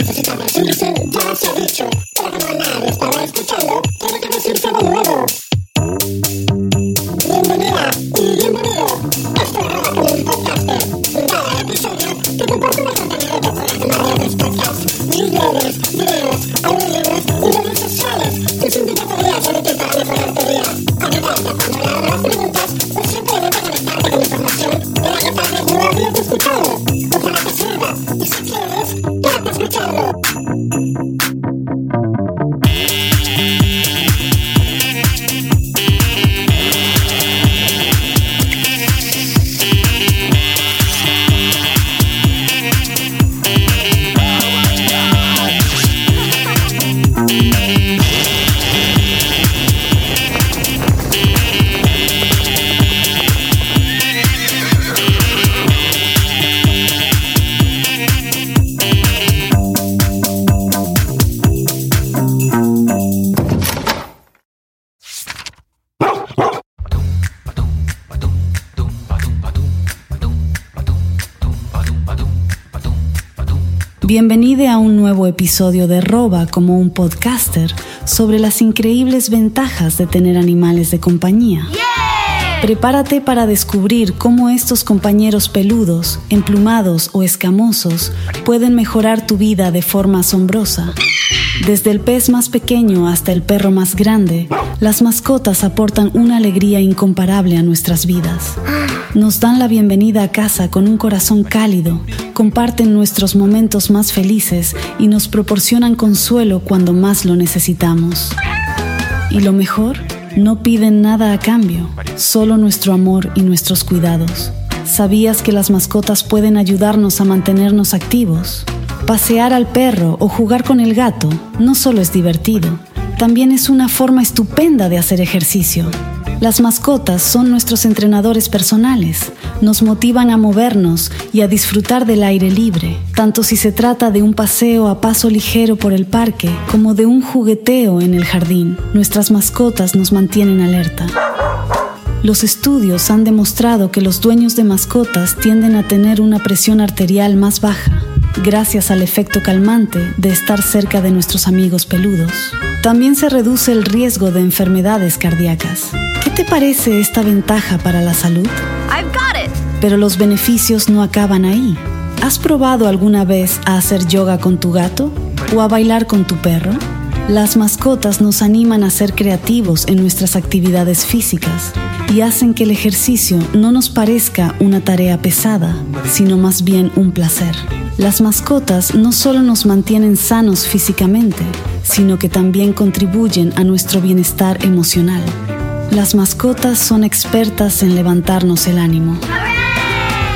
necesitamos. Su misión ya se ha dicho, pero como nadie estaba escuchando, tiene que decirse de nuevo. Bienvenida y bienvenido. Esto es un podcaster. En cada episodio te comparto una contenido de formas de podcasts, newsletters, videos, audiolibros y redes sociales. Tus invitatorias son útiles para mejorar tu día. Ayudarte cuando Bienvenide a un nuevo episodio de Roba como un podcaster sobre las increíbles ventajas de tener animales de compañía. Prepárate para descubrir cómo estos compañeros peludos, emplumados o escamosos pueden mejorar tu vida de forma asombrosa. Desde el pez más pequeño hasta el perro más grande, las mascotas aportan una alegría incomparable a nuestras vidas. Nos dan la bienvenida a casa con un corazón cálido, comparten nuestros momentos más felices y nos proporcionan consuelo cuando más lo necesitamos. Y lo mejor, no piden nada a cambio, solo nuestro amor y nuestros cuidados. ¿Sabías que las mascotas pueden ayudarnos a mantenernos activos? Pasear al perro o jugar con el gato no solo es divertido, también es una forma estupenda de hacer ejercicio. Las mascotas son nuestros entrenadores personales, nos motivan a movernos y a disfrutar del aire libre, tanto si se trata de un paseo a paso ligero por el parque como de un jugueteo en el jardín. Nuestras mascotas nos mantienen alerta. Los estudios han demostrado que los dueños de mascotas tienden a tener una presión arterial más baja, gracias al efecto calmante de estar cerca de nuestros amigos peludos. También se reduce el riesgo de enfermedades cardíacas. ¿Qué te parece esta ventaja para la salud? I've got it. Pero los beneficios no acaban ahí. ¿Has probado alguna vez a hacer yoga con tu gato o a bailar con tu perro? Las mascotas nos animan a ser creativos en nuestras actividades físicas y hacen que el ejercicio no nos parezca una tarea pesada, sino más bien un placer. Las mascotas no solo nos mantienen sanos físicamente, sino que también contribuyen a nuestro bienestar emocional. Las mascotas son expertas en levantarnos el ánimo.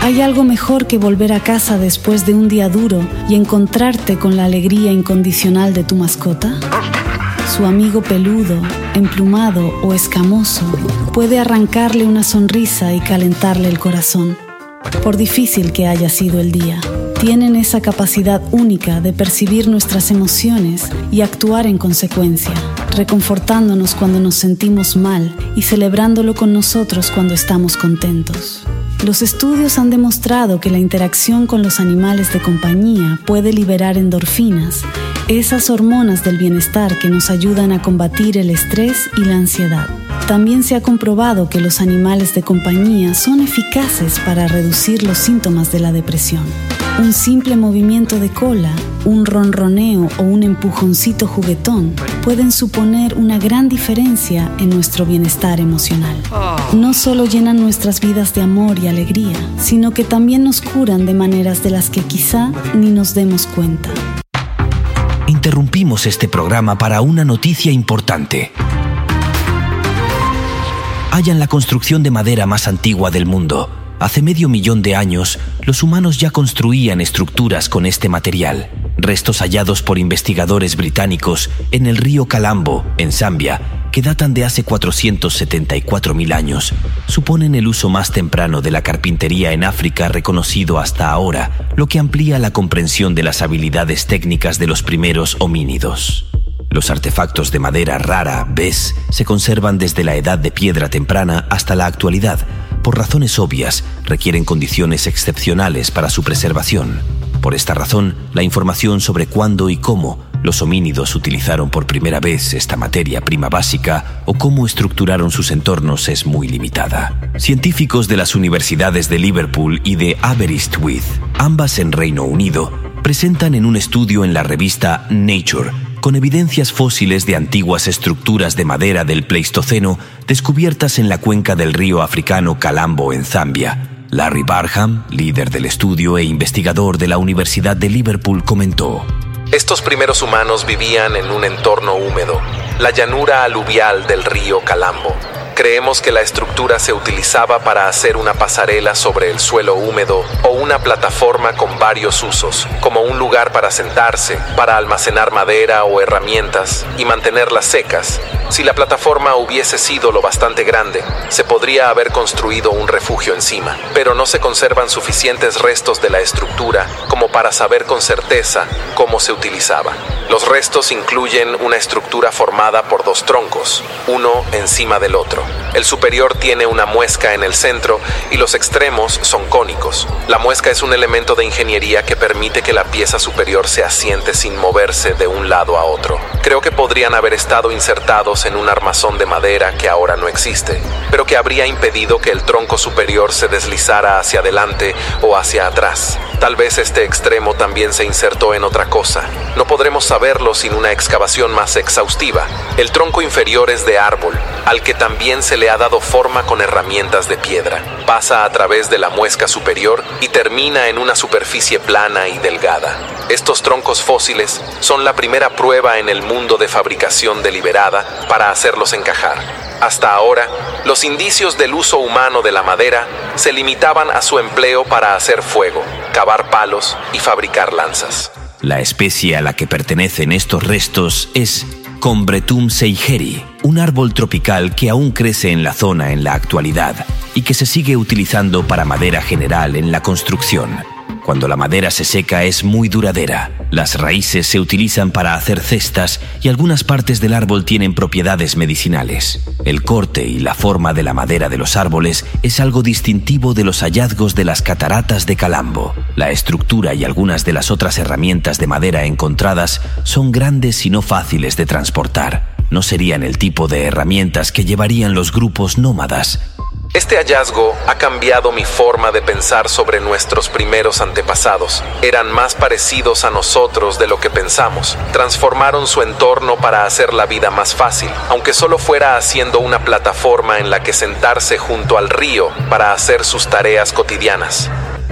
¿Hay algo mejor que volver a casa después de un día duro y encontrarte con la alegría incondicional de tu mascota? Su amigo peludo, emplumado o escamoso puede arrancarle una sonrisa y calentarle el corazón, por difícil que haya sido el día. Tienen esa capacidad única de percibir nuestras emociones y actuar en consecuencia, reconfortándonos cuando nos sentimos mal y celebrándolo con nosotros cuando estamos contentos. Los estudios han demostrado que la interacción con los animales de compañía puede liberar endorfinas, esas hormonas del bienestar que nos ayudan a combatir el estrés y la ansiedad. También se ha comprobado que los animales de compañía son eficaces para reducir los síntomas de la depresión. Un simple movimiento de cola, un ronroneo o un empujoncito juguetón pueden suponer una gran diferencia en nuestro bienestar emocional. No solo llenan nuestras vidas de amor y alegría, sino que también nos curan de maneras de las que quizá ni nos demos cuenta. Interrumpimos este programa para una noticia importante. Hallan la construcción de madera más antigua del mundo. Hace medio millón de años, los humanos ya construían estructuras con este material. Restos hallados por investigadores británicos en el río Calambo, en Zambia, que datan de hace 474.000 años, suponen el uso más temprano de la carpintería en África reconocido hasta ahora, lo que amplía la comprensión de las habilidades técnicas de los primeros homínidos. Los artefactos de madera rara, ves, se conservan desde la edad de piedra temprana hasta la actualidad. Por razones obvias, requieren condiciones excepcionales para su preservación. Por esta razón, la información sobre cuándo y cómo los homínidos utilizaron por primera vez esta materia prima básica o cómo estructuraron sus entornos es muy limitada. Científicos de las universidades de Liverpool y de Aberystwyth, ambas en Reino Unido, presentan en un estudio en la revista Nature con evidencias fósiles de antiguas estructuras de madera del Pleistoceno descubiertas en la cuenca del río africano Calambo en Zambia. Larry Barham, líder del estudio e investigador de la Universidad de Liverpool, comentó, Estos primeros humanos vivían en un entorno húmedo, la llanura aluvial del río Calambo. Creemos que la estructura se utilizaba para hacer una pasarela sobre el suelo húmedo o una plataforma con varios usos, como un lugar para sentarse, para almacenar madera o herramientas y mantenerlas secas. Si la plataforma hubiese sido lo bastante grande, se podría haber construido un refugio encima, pero no se conservan suficientes restos de la estructura como para saber con certeza cómo se utilizaba. Los restos incluyen una estructura formada por dos troncos, uno encima del otro. El superior tiene una muesca en el centro y los extremos son cónicos. La muesca es un elemento de ingeniería que permite que la pieza superior se asiente sin moverse de un lado a otro. Creo que podrían haber estado insertados en un armazón de madera que ahora no existe, pero que habría impedido que el tronco superior se deslizara hacia adelante o hacia atrás. Tal vez este extremo también se insertó en otra cosa. No podremos saberlo sin una excavación más exhaustiva. El tronco inferior es de árbol, al que también se le ha dado forma con herramientas de piedra. Pasa a través de la muesca superior y termina en una superficie plana y delgada. Estos troncos fósiles son la primera prueba en el mundo de fabricación deliberada para hacerlos encajar. Hasta ahora, los indicios del uso humano de la madera se limitaban a su empleo para hacer fuego, cavar palos y fabricar lanzas. La especie a la que pertenecen estos restos es Combretum seigeri, un árbol tropical que aún crece en la zona en la actualidad y que se sigue utilizando para madera general en la construcción. Cuando la madera se seca es muy duradera. Las raíces se utilizan para hacer cestas y algunas partes del árbol tienen propiedades medicinales. El corte y la forma de la madera de los árboles es algo distintivo de los hallazgos de las cataratas de Calambo. La estructura y algunas de las otras herramientas de madera encontradas son grandes y no fáciles de transportar. No serían el tipo de herramientas que llevarían los grupos nómadas, este hallazgo ha cambiado mi forma de pensar sobre nuestros primeros antepasados. Eran más parecidos a nosotros de lo que pensamos. Transformaron su entorno para hacer la vida más fácil, aunque solo fuera haciendo una plataforma en la que sentarse junto al río para hacer sus tareas cotidianas.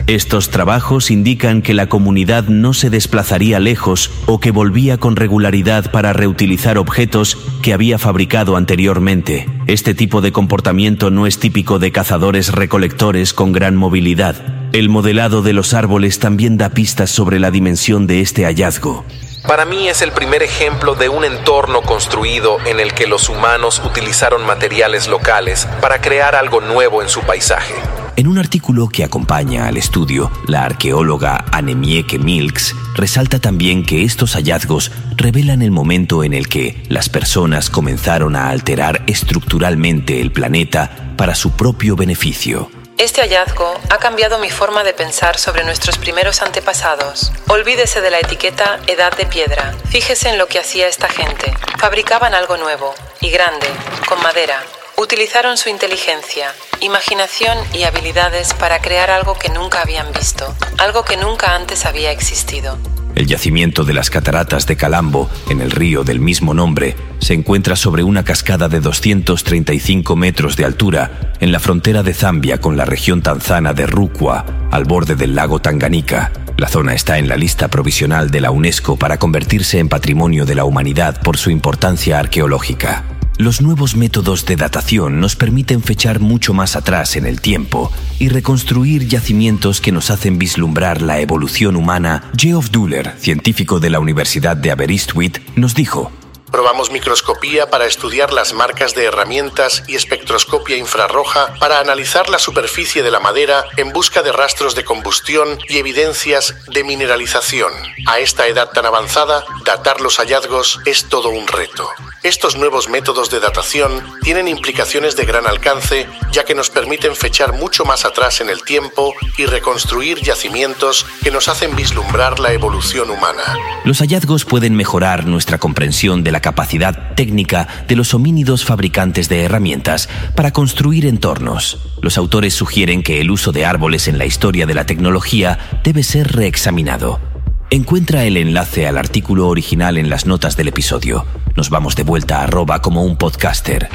Estos trabajos indican que la comunidad no se desplazaría lejos o que volvía con regularidad para reutilizar objetos que había fabricado anteriormente. Este tipo de comportamiento no es típico de cazadores recolectores con gran movilidad. El modelado de los árboles también da pistas sobre la dimensión de este hallazgo. Para mí es el primer ejemplo de un entorno construido en el que los humanos utilizaron materiales locales para crear algo nuevo en su paisaje. En un artículo que acompaña al estudio, la arqueóloga Anemieke Milks resalta también que estos hallazgos revelan el momento en el que las personas comenzaron a alterar estructuralmente el planeta para su propio beneficio. Este hallazgo ha cambiado mi forma de pensar sobre nuestros primeros antepasados. Olvídese de la etiqueta edad de piedra. Fíjese en lo que hacía esta gente. Fabricaban algo nuevo y grande, con madera. Utilizaron su inteligencia, imaginación y habilidades para crear algo que nunca habían visto, algo que nunca antes había existido. El yacimiento de las cataratas de Calambo, en el río del mismo nombre, se encuentra sobre una cascada de 235 metros de altura en la frontera de Zambia con la región tanzana de Rukwa, al borde del lago Tanganika. La zona está en la lista provisional de la UNESCO para convertirse en Patrimonio de la Humanidad por su importancia arqueológica. Los nuevos métodos de datación nos permiten fechar mucho más atrás en el tiempo y reconstruir yacimientos que nos hacen vislumbrar la evolución humana. Geoff Duller, científico de la Universidad de Aberystwyth, nos dijo: Probamos microscopía para estudiar las marcas de herramientas y espectroscopia infrarroja para analizar la superficie de la madera en busca de rastros de combustión y evidencias de mineralización. A esta edad tan avanzada, datar los hallazgos es todo un reto. Estos nuevos métodos de datación tienen implicaciones de gran alcance ya que nos permiten fechar mucho más atrás en el tiempo y reconstruir yacimientos que nos hacen vislumbrar la evolución humana. Los hallazgos pueden mejorar nuestra comprensión de la capacidad técnica de los homínidos fabricantes de herramientas para construir entornos. Los autores sugieren que el uso de árboles en la historia de la tecnología debe ser reexaminado. Encuentra el enlace al artículo original en las notas del episodio. Nos vamos de vuelta a arroba como un podcaster.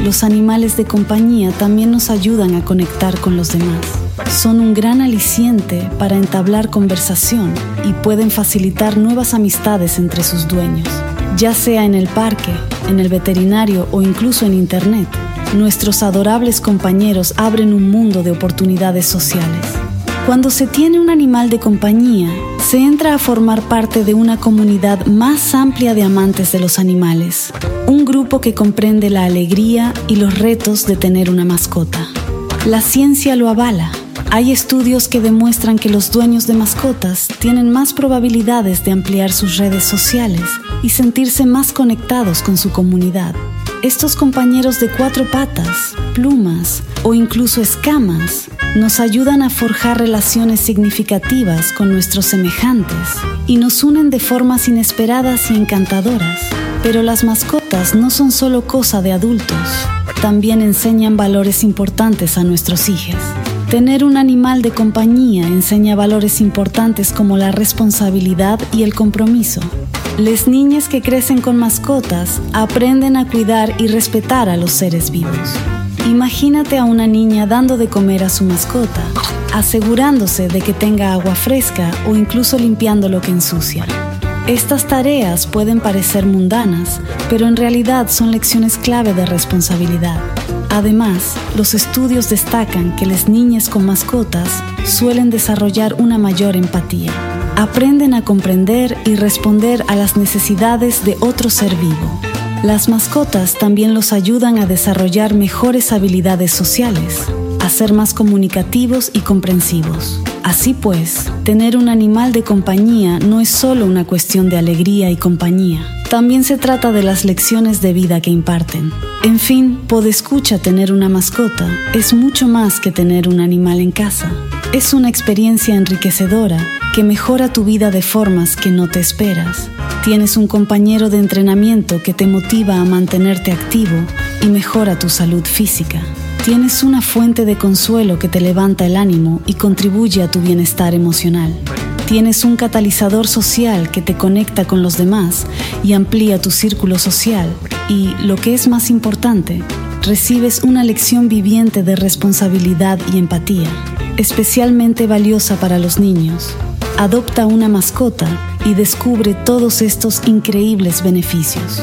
Los animales de compañía también nos ayudan a conectar con los demás. Son un gran aliciente para entablar conversación y pueden facilitar nuevas amistades entre sus dueños, ya sea en el parque, en el veterinario o incluso en Internet nuestros adorables compañeros abren un mundo de oportunidades sociales. Cuando se tiene un animal de compañía, se entra a formar parte de una comunidad más amplia de amantes de los animales, un grupo que comprende la alegría y los retos de tener una mascota. La ciencia lo avala. Hay estudios que demuestran que los dueños de mascotas tienen más probabilidades de ampliar sus redes sociales y sentirse más conectados con su comunidad. Estos compañeros de cuatro patas, plumas o incluso escamas nos ayudan a forjar relaciones significativas con nuestros semejantes y nos unen de formas inesperadas y encantadoras. Pero las mascotas no son solo cosa de adultos, también enseñan valores importantes a nuestros hijos. Tener un animal de compañía enseña valores importantes como la responsabilidad y el compromiso. Las niñas que crecen con mascotas aprenden a cuidar y respetar a los seres vivos. Imagínate a una niña dando de comer a su mascota, asegurándose de que tenga agua fresca o incluso limpiando lo que ensucia. Estas tareas pueden parecer mundanas, pero en realidad son lecciones clave de responsabilidad. Además, los estudios destacan que las niñas con mascotas suelen desarrollar una mayor empatía aprenden a comprender y responder a las necesidades de otro ser vivo. Las mascotas también los ayudan a desarrollar mejores habilidades sociales, a ser más comunicativos y comprensivos. Así pues, tener un animal de compañía no es solo una cuestión de alegría y compañía, también se trata de las lecciones de vida que imparten. En fin, escucha tener una mascota es mucho más que tener un animal en casa. Es una experiencia enriquecedora que mejora tu vida de formas que no te esperas. Tienes un compañero de entrenamiento que te motiva a mantenerte activo y mejora tu salud física. Tienes una fuente de consuelo que te levanta el ánimo y contribuye a tu bienestar emocional. Tienes un catalizador social que te conecta con los demás y amplía tu círculo social. Y, lo que es más importante, recibes una lección viviente de responsabilidad y empatía, especialmente valiosa para los niños adopta una mascota y descubre todos estos increíbles beneficios.